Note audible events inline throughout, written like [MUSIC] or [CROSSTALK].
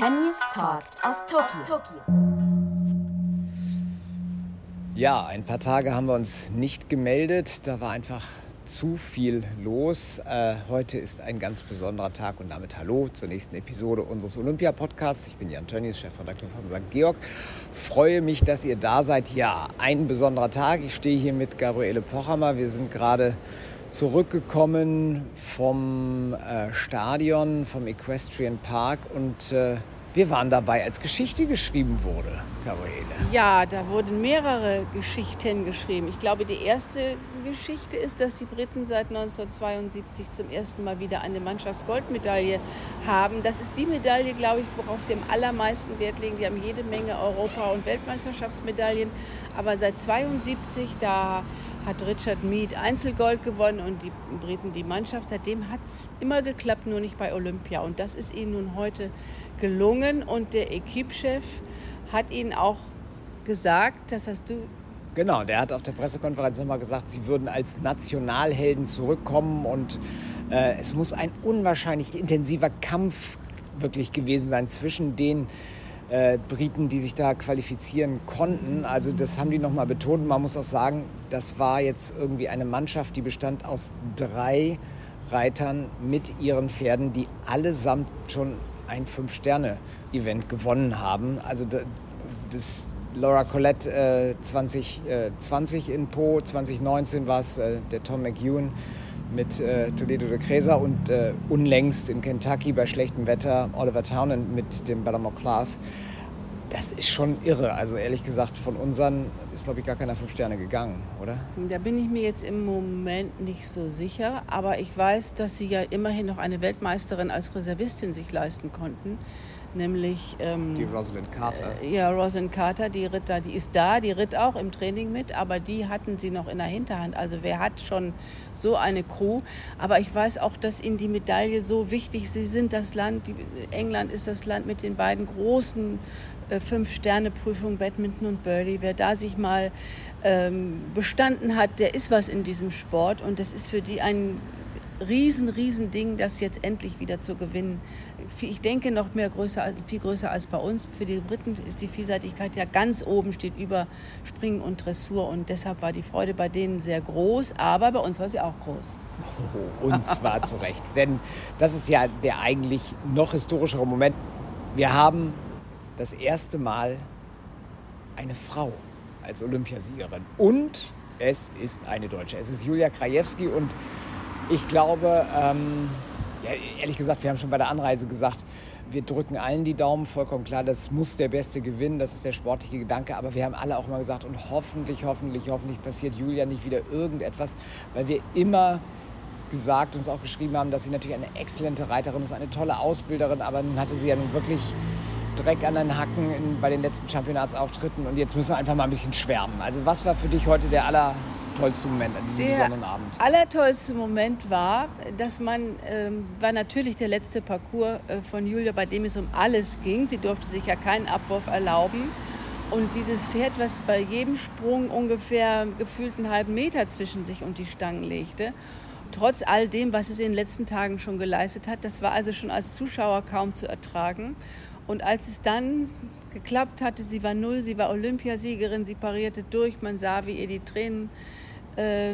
Tönnies Talk aus Tokio. Ja, ein paar Tage haben wir uns nicht gemeldet. Da war einfach zu viel los. Äh, heute ist ein ganz besonderer Tag und damit hallo zur nächsten Episode unseres Olympia-Podcasts. Ich bin Jan Tönnies, Chefredakteur von St. Georg. Freue mich, dass ihr da seid. Ja, ein besonderer Tag. Ich stehe hier mit Gabriele Pochhammer. Wir sind gerade zurückgekommen vom äh, Stadion, vom Equestrian Park und äh, wir waren dabei, als Geschichte geschrieben wurde, Gabriele. Ja, da wurden mehrere Geschichten geschrieben. Ich glaube, die erste Geschichte ist, dass die Briten seit 1972 zum ersten Mal wieder eine Mannschaftsgoldmedaille haben. Das ist die Medaille, glaube ich, worauf sie am allermeisten Wert legen. Die haben jede Menge Europa- und Weltmeisterschaftsmedaillen. Aber seit 1972, da hat Richard Mead Einzelgold gewonnen und die Briten die Mannschaft. Seitdem hat es immer geklappt, nur nicht bei Olympia. Und das ist ihnen nun heute gelungen. Und der Equipchef hat ihnen auch gesagt, das hast du Genau, der hat auf der Pressekonferenz nochmal gesagt, sie würden als Nationalhelden zurückkommen und äh, es muss ein unwahrscheinlich intensiver Kampf wirklich gewesen sein zwischen den äh, Briten, die sich da qualifizieren konnten. Also das haben die nochmal betont. Man muss auch sagen, das war jetzt irgendwie eine Mannschaft, die bestand aus drei Reitern mit ihren Pferden, die allesamt schon ein Fünf-Sterne-Event gewonnen haben. Also das Laura Collette äh, 2020 äh, in Po, 2019 war es äh, der Tom McEwen mit äh, Toledo de Cresa und äh, unlängst in Kentucky bei schlechtem Wetter Oliver Townend mit dem Ballamore Class. Das ist schon irre. Also ehrlich gesagt, von unseren ist, glaube ich, gar keiner fünf Sterne gegangen, oder? Da bin ich mir jetzt im Moment nicht so sicher. Aber ich weiß, dass sie ja immerhin noch eine Weltmeisterin als Reservistin sich leisten konnten nämlich ähm, die Rosalind Carter. Äh, ja, Rosalind Carter, die ritt da, die ist da, die ritt auch im Training mit, aber die hatten sie noch in der Hinterhand. Also wer hat schon so eine Crew? Aber ich weiß auch, dass ihnen die Medaille so wichtig. ist. Sie sind das Land, die, England ist das Land mit den beiden großen äh, Fünf-Sterne-Prüfungen Badminton und Birdie. Wer da sich mal ähm, bestanden hat, der ist was in diesem Sport und das ist für die ein riesen, riesen Ding, das jetzt endlich wieder zu gewinnen. Ich denke noch mehr größer, viel größer als bei uns. Für die Briten ist die Vielseitigkeit ja ganz oben, steht über Springen und Dressur und deshalb war die Freude bei denen sehr groß, aber bei uns war sie auch groß. Oh, und zwar zu Recht, [LAUGHS] denn das ist ja der eigentlich noch historischere Moment. Wir haben das erste Mal eine Frau als Olympiasiegerin und es ist eine Deutsche. Es ist Julia Krajewski und ich glaube, ähm, ja, ehrlich gesagt, wir haben schon bei der Anreise gesagt, wir drücken allen die Daumen, vollkommen klar, das muss der Beste gewinnen, das ist der sportliche Gedanke, aber wir haben alle auch mal gesagt, und hoffentlich, hoffentlich, hoffentlich passiert Julia nicht wieder irgendetwas, weil wir immer gesagt und auch geschrieben haben, dass sie natürlich eine exzellente Reiterin ist, eine tolle Ausbilderin, aber nun hatte sie ja nun wirklich Dreck an den Hacken in, bei den letzten Championatsauftritten. Und jetzt müssen wir einfach mal ein bisschen schwärmen. Also was war für dich heute der aller tollste Moment an diesem der besonderen Abend? allertollste Moment war, dass man, ähm, war natürlich der letzte Parcours äh, von Julia, bei dem es um alles ging. Sie durfte sich ja keinen Abwurf erlauben. Und dieses Pferd, was bei jedem Sprung ungefähr gefühlt einen halben Meter zwischen sich und die Stangen legte, trotz all dem, was es in den letzten Tagen schon geleistet hat, das war also schon als Zuschauer kaum zu ertragen. Und als es dann geklappt hatte, sie war null, sie war Olympiasiegerin, sie parierte durch, man sah, wie ihr die Tränen äh,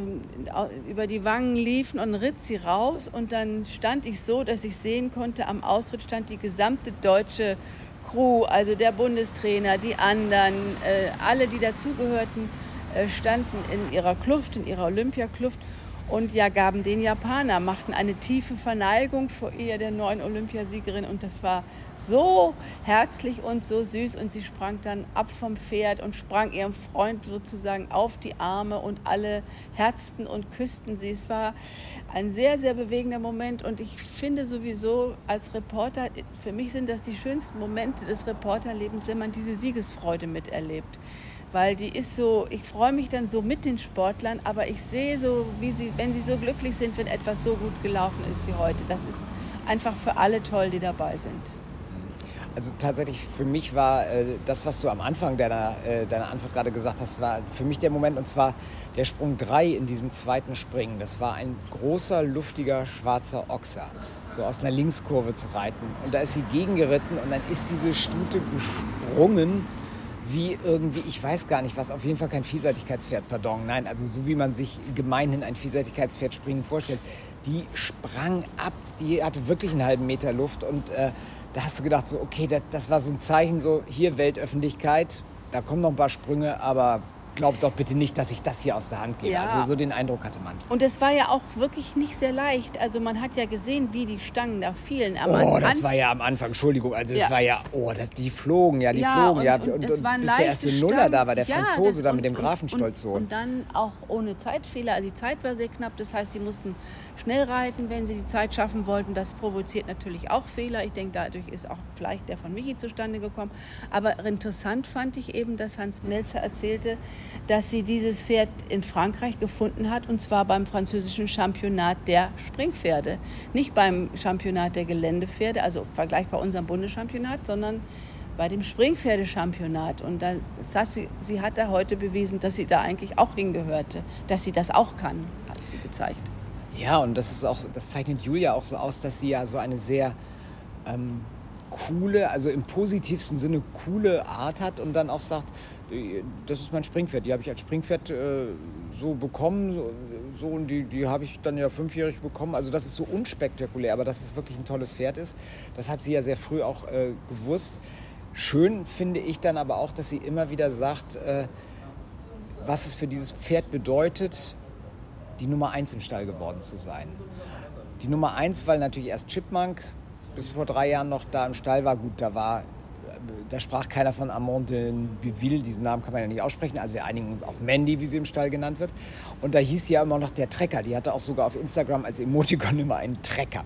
über die Wangen liefen und ritt sie raus. Und dann stand ich so, dass ich sehen konnte, am Austritt stand die gesamte deutsche Crew, also der Bundestrainer, die anderen, äh, alle, die dazugehörten, äh, standen in ihrer Kluft, in ihrer Olympiakluft und ja, gaben den Japaner, machten eine tiefe Verneigung vor ihr, der neuen Olympiasiegerin. Und das war so herzlich und so süß. Und sie sprang dann ab vom Pferd und sprang ihrem Freund sozusagen auf die Arme und alle herzten und küssten sie. Es war ein sehr, sehr bewegender Moment. Und ich finde sowieso als Reporter, für mich sind das die schönsten Momente des Reporterlebens, wenn man diese Siegesfreude miterlebt weil die ist so, ich freue mich dann so mit den Sportlern, aber ich sehe so, wie sie, wenn sie so glücklich sind, wenn etwas so gut gelaufen ist wie heute. Das ist einfach für alle toll, die dabei sind. Also tatsächlich für mich war äh, das, was du am Anfang deiner, äh, deiner Antwort gerade gesagt hast, war für mich der Moment und zwar der Sprung 3 in diesem zweiten Springen. Das war ein großer, luftiger, schwarzer Ochser. so aus einer Linkskurve zu reiten. Und da ist sie gegengeritten und dann ist diese Stute gesprungen wie irgendwie, ich weiß gar nicht was, auf jeden Fall kein Vielseitigkeitspferd, pardon. Nein, also so wie man sich gemeinhin ein Vielseitigkeitspferd springen vorstellt. Die sprang ab, die hatte wirklich einen halben Meter Luft und äh, da hast du gedacht, so, okay, das, das war so ein Zeichen, so hier Weltöffentlichkeit, da kommen noch ein paar Sprünge, aber glaubt doch bitte nicht, dass ich das hier aus der Hand gebe. Ja. Also so den Eindruck hatte man. Und es war ja auch wirklich nicht sehr leicht. Also man hat ja gesehen, wie die Stangen da fielen. Am oh, das war ja am Anfang, Entschuldigung, also es ja. war ja, oh, das, die flogen, ja, die ja, flogen. Und, ja, und, und, und bis der erste Nuller Stangen. da war, der Franzose da mit dem Grafenstolzsohn. Und, dann auch ohne Zeitfehler. Also die Zeit war sehr knapp, das heißt, sie mussten schnell reiten, wenn sie die Zeit schaffen wollten. Das provoziert natürlich auch Fehler. Ich denke, dadurch ist auch vielleicht der von Michi zustande gekommen. Aber interessant fand ich eben, dass Hans Melzer erzählte, dass sie dieses Pferd in Frankreich gefunden hat, und zwar beim französischen Championat der Springpferde. Nicht beim Championat der Geländepferde, also vergleichbar unserem Bundeschampionat, sondern bei dem Springpferdechampionat. Und das hat sie, sie hat da heute bewiesen, dass sie da eigentlich auch hingehörte, dass sie das auch kann, hat sie gezeigt. Ja, und das ist auch, das zeichnet Julia auch so aus, dass sie ja so eine sehr ähm, coole, also im positivsten Sinne coole Art hat und dann auch sagt, das ist mein Springpferd. Die habe ich als Springpferd äh, so bekommen. So, so, und die, die habe ich dann ja fünfjährig bekommen. Also das ist so unspektakulär, aber dass es wirklich ein tolles Pferd ist, das hat sie ja sehr früh auch äh, gewusst. Schön finde ich dann aber auch, dass sie immer wieder sagt, äh, was es für dieses Pferd bedeutet, die Nummer eins im Stall geworden zu sein. Die Nummer eins, weil natürlich erst Chipmunk bis vor drei Jahren noch da im Stall war. Gut, da war da sprach keiner von Amand de Biville, diesen Namen kann man ja nicht aussprechen. Also wir einigen uns auf Mandy, wie sie im Stall genannt wird. Und da hieß sie ja immer noch der Trecker. Die hatte auch sogar auf Instagram als Emoticon [LAUGHS] immer einen Trecker.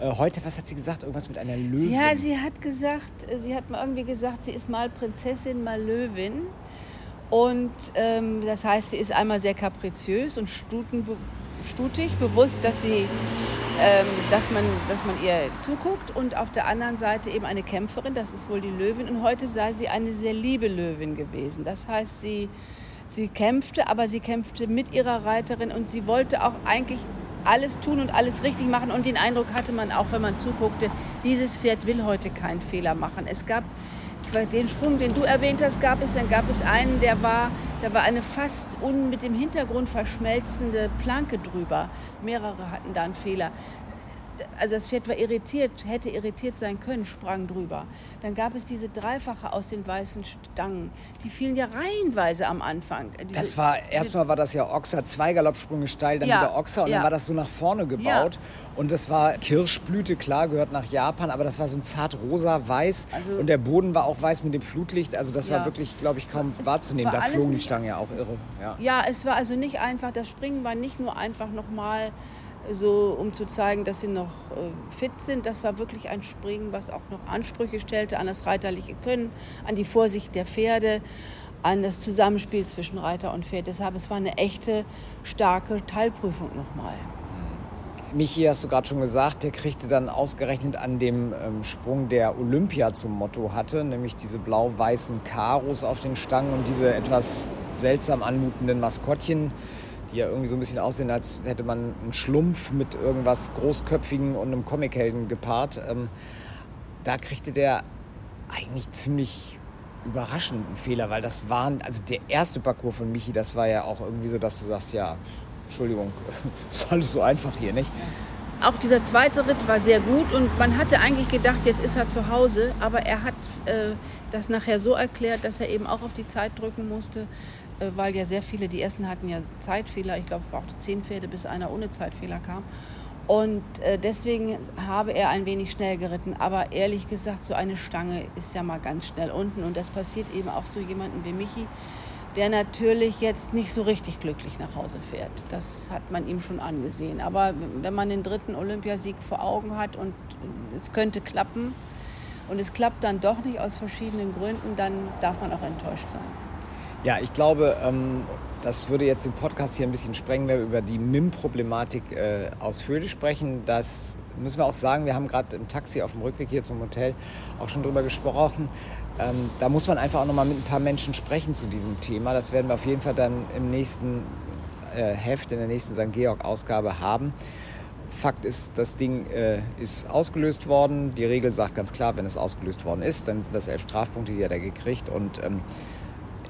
Äh, heute, was hat sie gesagt? Irgendwas mit einer Löwin? Ja, sie hat gesagt, sie hat mal irgendwie gesagt, sie ist mal Prinzessin, mal Löwin. Und ähm, das heißt, sie ist einmal sehr kapriziös und stutenbe stutig, bewusst, dass, sie, ähm, dass, man, dass man ihr zuguckt und auf der anderen Seite eben eine Kämpferin, das ist wohl die Löwin. Und heute sei sie eine sehr liebe Löwin gewesen. Das heißt, sie, sie kämpfte, aber sie kämpfte mit ihrer Reiterin und sie wollte auch eigentlich alles tun und alles richtig machen. Und den Eindruck hatte man auch, wenn man zuguckte, dieses Pferd will heute keinen Fehler machen. Es gab zwar den Sprung, den du erwähnt hast, gab es, dann gab es einen, der war, da war eine fast un, mit dem Hintergrund verschmelzende Planke drüber. Mehrere hatten da einen Fehler also das Pferd war irritiert, hätte irritiert sein können, sprang drüber. Dann gab es diese Dreifache aus den weißen Stangen. Die fielen ja reihenweise am Anfang. Diese, das war, erstmal war das ja Ochser, zwei Galoppsprünge steil, dann ja, wieder Ochser und ja. dann war das so nach vorne gebaut. Ja. Und das war Kirschblüte, klar, gehört nach Japan, aber das war so ein zart rosa, weiß also, und der Boden war auch weiß mit dem Flutlicht. Also das war wirklich, glaube ich, kaum es wahrzunehmen. Da flogen die Stangen ja auch irre. Ja. es war also nicht einfach, das Springen war nicht nur einfach nochmal so um zu zeigen, dass sie noch äh, fit sind. Das war wirklich ein Springen, was auch noch Ansprüche stellte an das reiterliche Können, an die Vorsicht der Pferde, an das Zusammenspiel zwischen Reiter und Pferd. Deshalb, es war eine echte, starke Teilprüfung nochmal. Michi, hast du gerade schon gesagt, der kriegte dann ausgerechnet an dem ähm, Sprung, der Olympia zum Motto hatte, nämlich diese blau-weißen Karos auf den Stangen und diese etwas seltsam anmutenden Maskottchen die ja irgendwie so ein bisschen aussehen, als hätte man einen Schlumpf mit irgendwas Großköpfigen und einem Comichelden gepaart. Ähm, da kriegte der eigentlich ziemlich überraschenden Fehler, weil das waren, also der erste Parcours von Michi, das war ja auch irgendwie so, dass du sagst, ja, Entschuldigung, [LAUGHS] ist alles so einfach hier, nicht? Auch dieser zweite Ritt war sehr gut und man hatte eigentlich gedacht, jetzt ist er zu Hause, aber er hat äh, das nachher so erklärt, dass er eben auch auf die Zeit drücken musste, weil ja sehr viele, die ersten hatten ja Zeitfehler. Ich glaube, es brauchte zehn Pferde, bis einer ohne Zeitfehler kam. Und äh, deswegen habe er ein wenig schnell geritten. Aber ehrlich gesagt, so eine Stange ist ja mal ganz schnell unten. Und das passiert eben auch so jemanden wie Michi, der natürlich jetzt nicht so richtig glücklich nach Hause fährt. Das hat man ihm schon angesehen. Aber wenn man den dritten Olympiasieg vor Augen hat und es könnte klappen und es klappt dann doch nicht aus verschiedenen Gründen, dann darf man auch enttäuscht sein. Ja, ich glaube, ähm, das würde jetzt den Podcast hier ein bisschen sprengen, wenn wir über die MIM-Problematik äh, ausführlich sprechen. Das müssen wir auch sagen, wir haben gerade im Taxi auf dem Rückweg hier zum Hotel auch schon drüber gesprochen. Ähm, da muss man einfach auch noch mal mit ein paar Menschen sprechen zu diesem Thema. Das werden wir auf jeden Fall dann im nächsten äh, Heft, in der nächsten St. Georg-Ausgabe haben. Fakt ist, das Ding äh, ist ausgelöst worden. Die Regel sagt ganz klar, wenn es ausgelöst worden ist, dann sind das elf Strafpunkte, die hat er gekriegt. Und ähm,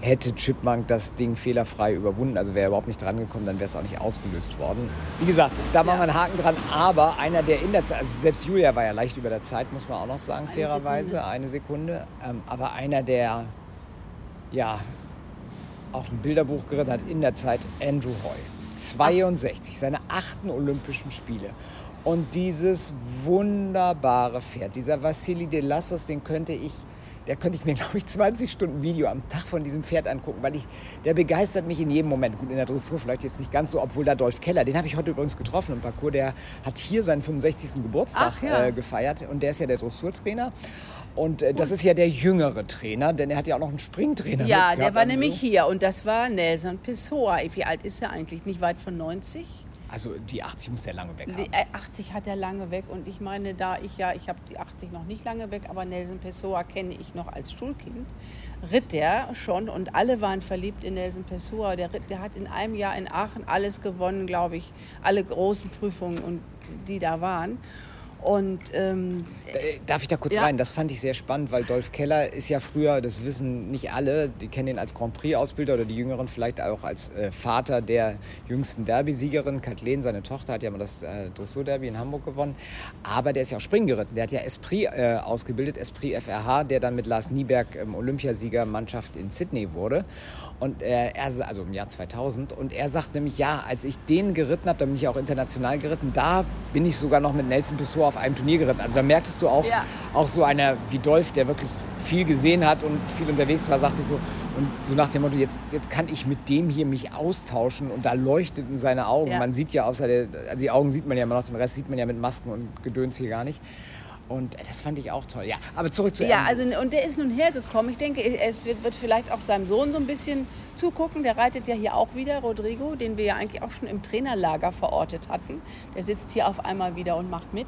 hätte Chipmunk das Ding fehlerfrei überwunden, also wäre er überhaupt nicht dran gekommen, dann wäre es auch nicht ausgelöst worden. Wie gesagt, da machen wir einen Haken dran, aber einer, der in der Zeit, also selbst Julia war ja leicht über der Zeit, muss man auch noch sagen, eine fairerweise, Sekunde. eine Sekunde, ähm, aber einer, der ja auch ein Bilderbuch geritten hat in der Zeit, Andrew Hoy. 62, seine achten Olympischen Spiele. Und dieses wunderbare Pferd, dieser Vassili de Lassos, den könnte ich der könnte ich mir, [LAUGHS] glaube ich, 20 Stunden Video am Tag von diesem Pferd angucken, weil ich, der begeistert mich in jedem Moment. Gut, in der Dressur vielleicht jetzt nicht ganz so, obwohl da Dolph Keller, den habe ich heute übrigens getroffen im Parcours, der hat hier seinen 65. Geburtstag ja. äh, gefeiert und der ist ja der Dressurtrainer. Und äh, das ist ja der jüngere Trainer, denn er hat ja auch noch einen Springtrainer. Ja, der war nämlich hier und das war Nelson Pessoa. Wie alt ist er eigentlich? Nicht weit von 90? Also die 80 muss der lange weg haben. Die 80 äh, hat er lange weg und ich meine, da ich ja, ich habe die 80 noch nicht lange weg, aber Nelson Pessoa kenne ich noch als Schulkind, ritt der schon und alle waren verliebt in Nelson Pessoa. Der, der hat in einem Jahr in Aachen alles gewonnen, glaube ich, alle großen Prüfungen, und, die da waren. Und, ähm, äh, Darf ich da kurz ja. rein? Das fand ich sehr spannend, weil Dolph Keller ist ja früher, das wissen nicht alle, die kennen ihn als Grand Prix-Ausbilder oder die Jüngeren vielleicht auch als äh, Vater der jüngsten Derby-Siegerin. Kathleen, seine Tochter, hat ja mal das äh, Dressur-Derby in Hamburg gewonnen. Aber der ist ja auch Springen geritten. Der hat ja Esprit äh, ausgebildet, Esprit FRH, der dann mit Lars Nieberg ähm, Olympiasiegermannschaft in Sydney wurde. Und äh, er, also im Jahr 2000. Und er sagt nämlich, ja, als ich den geritten habe, da bin ich auch international geritten, da bin ich sogar noch mit Nelson Pessoa auf einem Turnier geritten. Also da merktest du auch, ja. auch so einer wie Dolph, der wirklich viel gesehen hat und viel unterwegs war, sagte so, und so nach dem Motto, jetzt, jetzt kann ich mit dem hier mich austauschen und da leuchteten seine Augen. Ja. Man sieht ja außer der, also die Augen sieht man ja immer noch, den Rest sieht man ja mit Masken und Gedöns hier gar nicht. Und das fand ich auch toll. Ja, aber zurück zu Ja, also und der ist nun hergekommen. Ich denke, es wird, wird, vielleicht auch seinem Sohn so ein bisschen zugucken. Der reitet ja hier auch wieder, Rodrigo, den wir ja eigentlich auch schon im Trainerlager verortet hatten. Der sitzt hier auf einmal wieder und macht mit.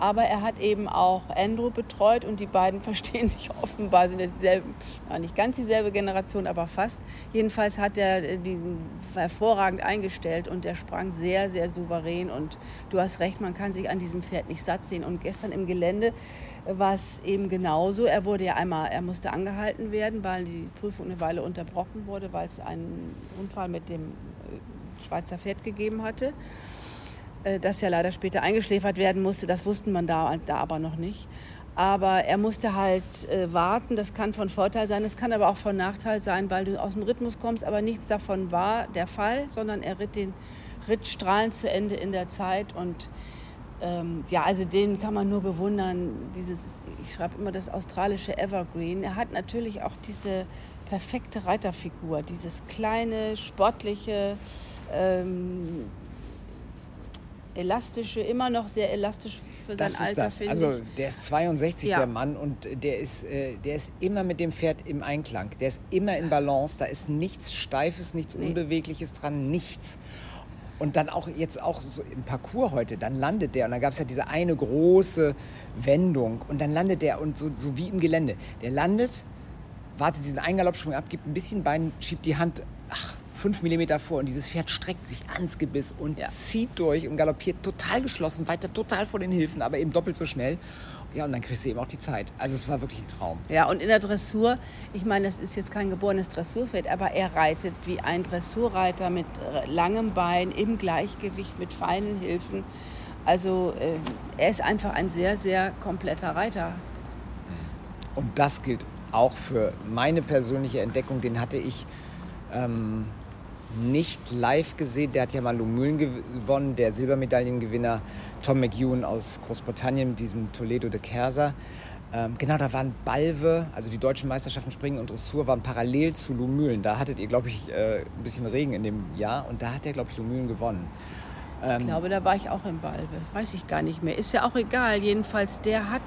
Aber er hat eben auch Andrew betreut und die beiden [LAUGHS] verstehen sich offenbar, sind dieselbe, nicht ganz dieselbe Generation, aber fast. Jedenfalls hat er die hervorragend eingestellt und der sprang sehr, sehr souverän. Und du hast recht, man kann sich an diesem Pferd nicht satt sehen. Und gestern im Gelände war es eben genauso. Er wurde ja einmal, er musste angehalten werden, weil die Prüfung eine Weile unterbrochen wurde, weil es einen Unfall mit dem äh, Schweizer Pferd gegeben hatte. Äh, das ja leider später eingeschläfert werden musste. Das wussten man da, da aber noch nicht. Aber er musste halt äh, warten. Das kann von Vorteil sein, es kann aber auch von Nachteil sein, weil du aus dem Rhythmus kommst. Aber nichts davon war der Fall, sondern er ritt den Ritt strahlend zu Ende in der Zeit. Und ähm, ja, also den kann man nur bewundern. Dieses, ich schreibe immer das australische Evergreen. Er hat natürlich auch diese perfekte Reiterfigur, dieses kleine, sportliche. Ähm, elastische, immer noch sehr elastisch für sein das Alter, finde Also der ist 62, ja. der Mann, und der ist, äh, der ist immer mit dem Pferd im Einklang. Der ist immer in Balance, da ist nichts Steifes, nichts nee. Unbewegliches dran, nichts. Und dann auch jetzt auch so im Parcours heute, dann landet der und dann gab es ja diese eine große Wendung und dann landet der und so, so wie im Gelände. Der landet, wartet diesen Eingaloppsprung ab, gibt ein bisschen Bein, schiebt die Hand, ach, fünf Millimeter vor und dieses Pferd streckt sich ans Gebiss und ja. zieht durch und galoppiert total geschlossen, weiter total vor den Hilfen, aber eben doppelt so schnell. Ja, und dann kriegst du eben auch die Zeit. Also es war wirklich ein Traum. Ja, und in der Dressur, ich meine, das ist jetzt kein geborenes Dressurpferd, aber er reitet wie ein Dressurreiter mit langem Bein, im Gleichgewicht, mit feinen Hilfen. Also äh, er ist einfach ein sehr, sehr kompletter Reiter. Und das gilt auch für meine persönliche Entdeckung. Den hatte ich ähm, nicht live gesehen. Der hat ja mal Lumülen gewonnen, der Silbermedaillengewinner Tom McEwen aus Großbritannien mit diesem Toledo de Kerser. Ähm, genau, da waren Balve, also die deutschen Meisterschaften Springen und Dressur waren parallel zu Lumülen. Da hattet ihr, glaube ich, äh, ein bisschen Regen in dem Jahr und da hat er, glaube ich, Lumülen gewonnen. Ähm, ich glaube, da war ich auch im Balve. Weiß ich gar nicht mehr. Ist ja auch egal. Jedenfalls, der hat.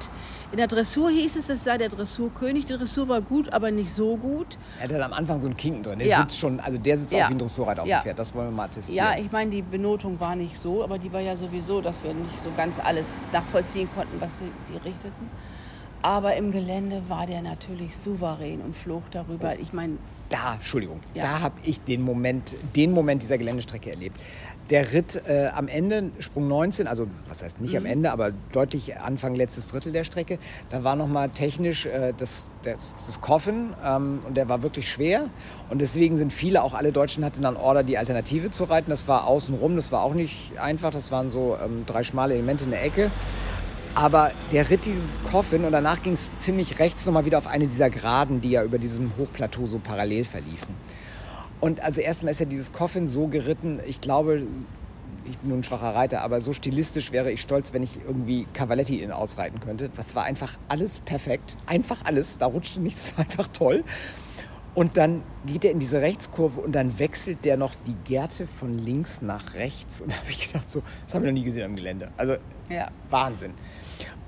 In der Dressur hieß es, es sei der Dressurkönig. Die Dressur war gut, aber nicht so gut. Er hat dann am Anfang so einen Kinken drin. Der ja. sitzt schon, also der sitzt ja. auch wie ein Dressurreiter auf dem Pferd. Das wollen wir mal testen. Ja, ich meine, die Benotung war nicht so, aber die war ja sowieso, dass wir nicht so ganz alles nachvollziehen konnten, was die, die richteten. Aber im Gelände war der natürlich souverän und flog darüber. Ich meine, da, Entschuldigung, Ja. da habe ich den Moment, den Moment dieser Geländestrecke erlebt. Der Ritt äh, am Ende, Sprung 19, also was heißt nicht Mhm. am Ende, aber deutlich Anfang letztes Drittel der Strecke, da war nochmal technisch äh, das, das, das Coffin ähm, und der war wirklich schwer. Und deswegen sind viele, auch alle Deutschen hatten dann Order, die Alternative zu reiten. Das war außenrum, das war auch nicht einfach, das waren so ähm, drei schmale Elemente in der Ecke. Aber der Ritt dieses Coffin und danach ging es ziemlich rechts nochmal wieder auf eine dieser Geraden, die ja über diesem Hochplateau so parallel verliefen. Und also erstmal ist ja dieses Coffin so geritten, ich glaube, ich bin nur ein schwacher Reiter, aber so stilistisch wäre ich stolz, wenn ich irgendwie Cavaletti in ausreiten könnte. Das war einfach alles perfekt. Einfach alles. Da rutschte nichts, [LAUGHS] das war einfach toll. Und dann geht er in diese Rechtskurve und dann wechselt der noch die Gerte von links nach rechts. Und da habe ich gedacht, so, das habe ich noch nie gesehen am Gelände. Also Ja. Wahnsinn.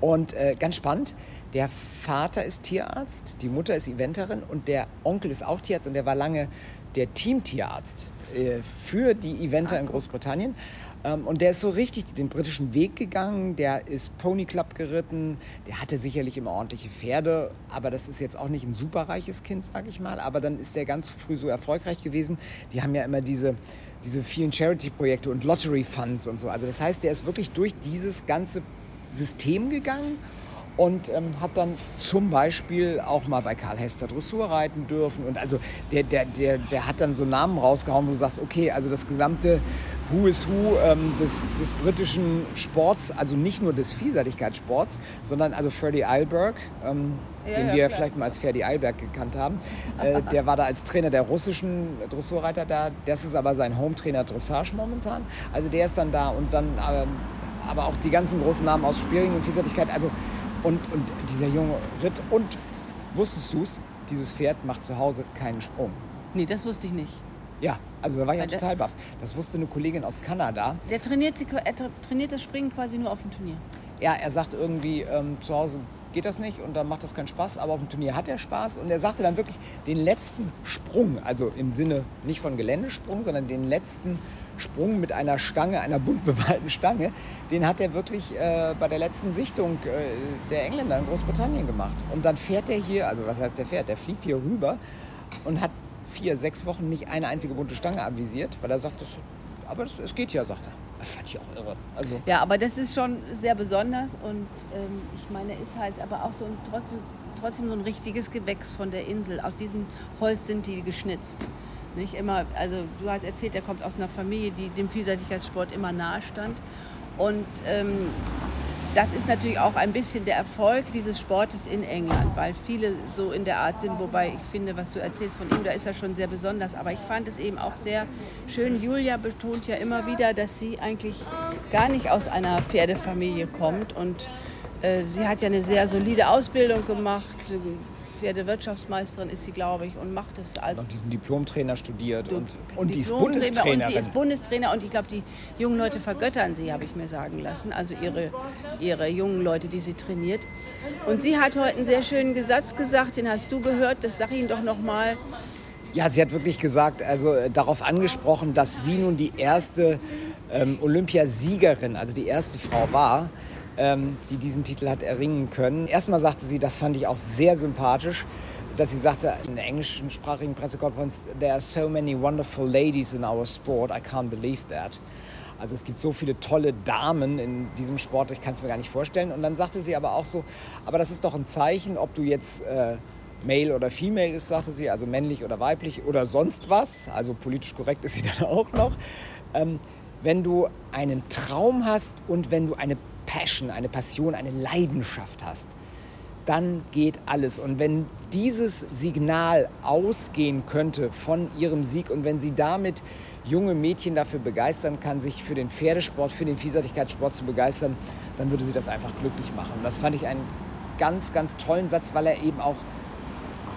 Und äh, ganz spannend, der Vater ist Tierarzt, die Mutter ist Eventerin und der Onkel ist auch Tierarzt und der war lange der Teamtierarzt äh, für die Eventer in Großbritannien. Ähm, und der ist so richtig den britischen Weg gegangen, der ist Pony Club geritten, der hatte sicherlich immer ordentliche Pferde, aber das ist jetzt auch nicht ein superreiches Kind, sag ich mal. Aber dann ist der ganz früh so erfolgreich gewesen. Die haben ja immer diese, diese vielen Charity-Projekte und Lottery-Funds und so. Also das heißt, der ist wirklich durch dieses ganze System gegangen und ähm, hat dann zum Beispiel auch mal bei Karl Hester Dressur reiten dürfen. Und also der, der, der, der hat dann so Namen rausgehauen, wo du sagst, okay, also das gesamte Who is Who ähm, des, des britischen Sports, also nicht nur des Vielseitigkeitssports, sondern also Freddie Eilberg, ähm, Ja, den ja, wir klar. vielleicht mal als Ferdi Eilberg gekannt haben. Äh, der war da als Trainer der russischen Dressurreiter da. Das ist aber sein Home-Trainer Dressage momentan. Also der ist dann da und dann ähm, aber auch die ganzen großen Namen aus Spiering und Vielseitigkeit. Also und, und dieser junge Ritt. Und wusstest du es? Dieses Pferd macht zu Hause keinen Sprung. Nee, das wusste ich nicht. Ja, also da war ich ja Weil total baff. Das wusste eine Kollegin aus Kanada. Der trainiert, sie, er tra- trainiert das Springen quasi nur auf dem Turnier. Ja, er sagt irgendwie, ähm, zu Hause geht das nicht und dann macht das keinen Spaß, aber auf dem Turnier hat er Spaß. Und er sagte dann wirklich, den letzten Sprung, also im Sinne nicht von Geländesprung, sondern den letzten Sprung mit einer Stange, einer bunt bemalten Stange, den hat er wirklich äh, bei der letzten Sichtung äh, der Engländer in Großbritannien gemacht. Und dann fährt er hier, also was heißt der fährt, der fliegt hier rüber und hat vier, sechs Wochen nicht eine einzige bunte Stange avisiert, weil er sagt, das, aber das, es geht ja, sagt er. Das fand ich auch irre. Also, Ja, aber das ist schon sehr besonders und ähm, ich meine, er ist halt aber auch so ein, trotzdem, trotzdem so ein richtiges Gewächs von der Insel. Aus diesem Holz sind die geschnitzt. Nicht immer, also du hast erzählt, er kommt aus einer Familie, die dem Vielseitigkeitssport immer nahe stand. Und ähm, das ist natürlich auch ein bisschen der Erfolg dieses Sportes in England, weil viele so in der Art sind. Wobei ich finde, was du erzählst von ihm, da ist er schon sehr besonders. Aber ich fand es eben auch sehr schön. Julia betont ja immer wieder, dass sie eigentlich gar nicht aus einer Pferdefamilie kommt. Und äh, sie hat ja eine sehr solide Ausbildung gemacht. Pferdewirtschaftsmeisterin ist sie, glaube ich, und macht es als noch diesen Diplomtrainer studiert und, und die ist Bundestrainerin. Und sie ist Bundestrainer und ich glaube, die jungen Leute vergöttern sie, habe ich mir sagen lassen. Also ihre, ihre jungen Leute, die sie trainiert. Und sie hat heute einen sehr schönen Satz gesagt, den hast du gehört, das sag ich Ihnen doch nochmal. Ja, sie hat wirklich gesagt, also äh, darauf angesprochen, dass sie nun die erste ähm, Olympiasiegerin, also die erste Frau war, ähm, die diesen Titel hat erringen können. Erstmal sagte sie, das fand ich auch sehr sympathisch, dass sie sagte in der englischsprachigen Pressekonferenz, there are so many wonderful ladies in our sport, I can't believe that. Also es gibt so viele tolle Damen in diesem Sport, ich kann es mir gar nicht vorstellen. Und dann sagte sie aber auch so, aber das ist doch ein Zeichen, ob du jetzt äh, Male oder Female ist, sagte sie, also männlich oder weiblich oder sonst was. Also politisch korrekt ist sie [LAUGHS] dann auch noch. Ähm, wenn du einen Traum hast und wenn du eine Passion, eine Passion, eine Leidenschaft hast, dann geht alles. Und wenn dieses Signal ausgehen könnte von ihrem Sieg und wenn sie damit junge Mädchen dafür begeistern kann, sich für den Pferdesport, für den Vielseitigkeitssport zu begeistern, dann würde sie das einfach glücklich machen. Und das fand ich einen ganz, ganz tollen Satz, weil er eben auch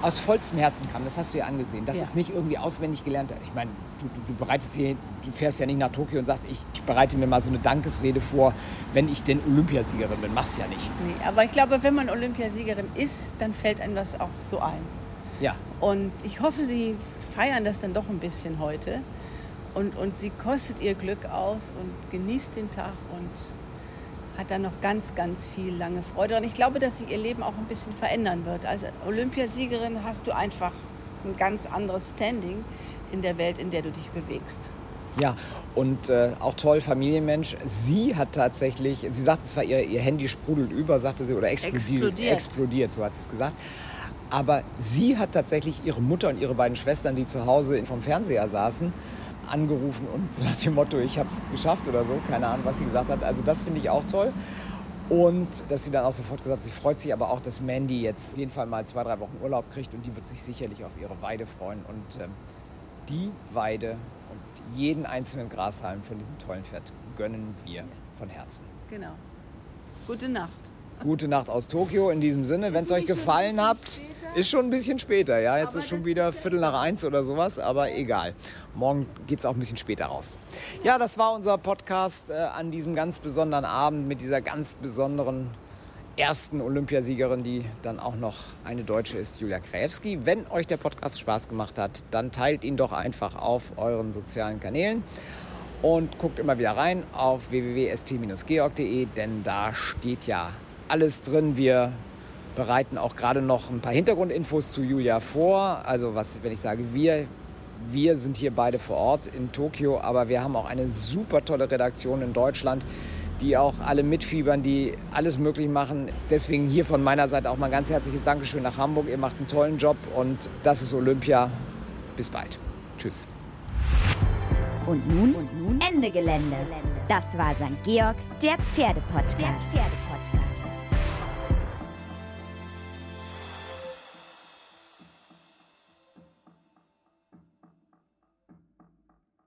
aus vollstem Herzen kam. Das hast du ja angesehen. Das Ja. ist nicht irgendwie auswendig gelernt. Ich meine, du, du, du bereitest hier, du fährst ja nicht nach Tokio und sagst, ich, ich bereite mir mal so eine Dankesrede vor, wenn ich denn Olympiasiegerin bin. Machst ja nicht. Nee, aber ich glaube, wenn man Olympiasiegerin ist, dann fällt einem das auch so ein. Ja. Und ich hoffe, Sie feiern das dann doch ein bisschen heute. Und, und sie kostet ihr Glück aus und genießt den Tag und hat da noch ganz, ganz viel lange Freude. Und ich glaube, dass sich ihr Leben auch ein bisschen verändern wird. Als Olympiasiegerin hast du einfach ein ganz anderes Standing in der Welt, in der du dich bewegst. Ja, und äh, auch toll, Familienmensch. Sie hat tatsächlich, sie sagt, es war ihr, ihr Handy sprudelt über, sagte sie, oder explodiert, Explodiert. explodiert, so hat sie es gesagt. Aber sie hat tatsächlich ihre Mutter und ihre beiden Schwestern, die zu Hause vom Fernseher saßen, angerufen und [LAUGHS] nach dem Motto, ich habe es geschafft oder so, keine Ahnung, was sie gesagt hat. Also das finde ich auch toll. Und dass sie dann auch sofort gesagt hat, sie freut sich aber auch, dass Mandy jetzt auf jeden Fall mal zwei, drei Wochen Urlaub kriegt und die wird sich sicherlich auf ihre Weide freuen. Und ähm, die Weide und jeden einzelnen Grashalm von diesem tollen Pferd gönnen wir von Herzen. Genau. Gute Nacht. Gute Nacht aus Tokio. In diesem Sinne, wenn es euch gefallen hat, ist schon ein bisschen später. Ja, jetzt ist schon wieder Viertel nach eins oder sowas, aber egal. Morgen geht es auch ein bisschen später raus. Ja, das war unser Podcast äh, an diesem ganz besonderen Abend mit dieser ganz besonderen ersten Olympiasiegerin, die dann auch noch eine Deutsche ist, Julia Krajewski. Wenn euch der Podcast Spaß gemacht hat, dann teilt ihn doch einfach auf euren sozialen Kanälen und guckt immer wieder rein auf www.st-georg.de, denn da steht ja alles drin. Wir bereiten auch gerade noch ein paar Hintergrundinfos zu Julia vor. Also was, wenn ich sage wir, wir sind hier beide vor Ort in Tokio, aber wir haben auch eine super tolle Redaktion in Deutschland, die auch alle mitfiebern, die alles möglich machen. Deswegen hier von meiner Seite auch mal ein ganz herzliches Dankeschön nach Hamburg. Ihr macht einen tollen Job und das ist Olympia. Bis bald. Tschüss. Und nun, und nun Ende Gelände. Das war St. Georg, der Pferdepodcast. Der Pferdepodcast.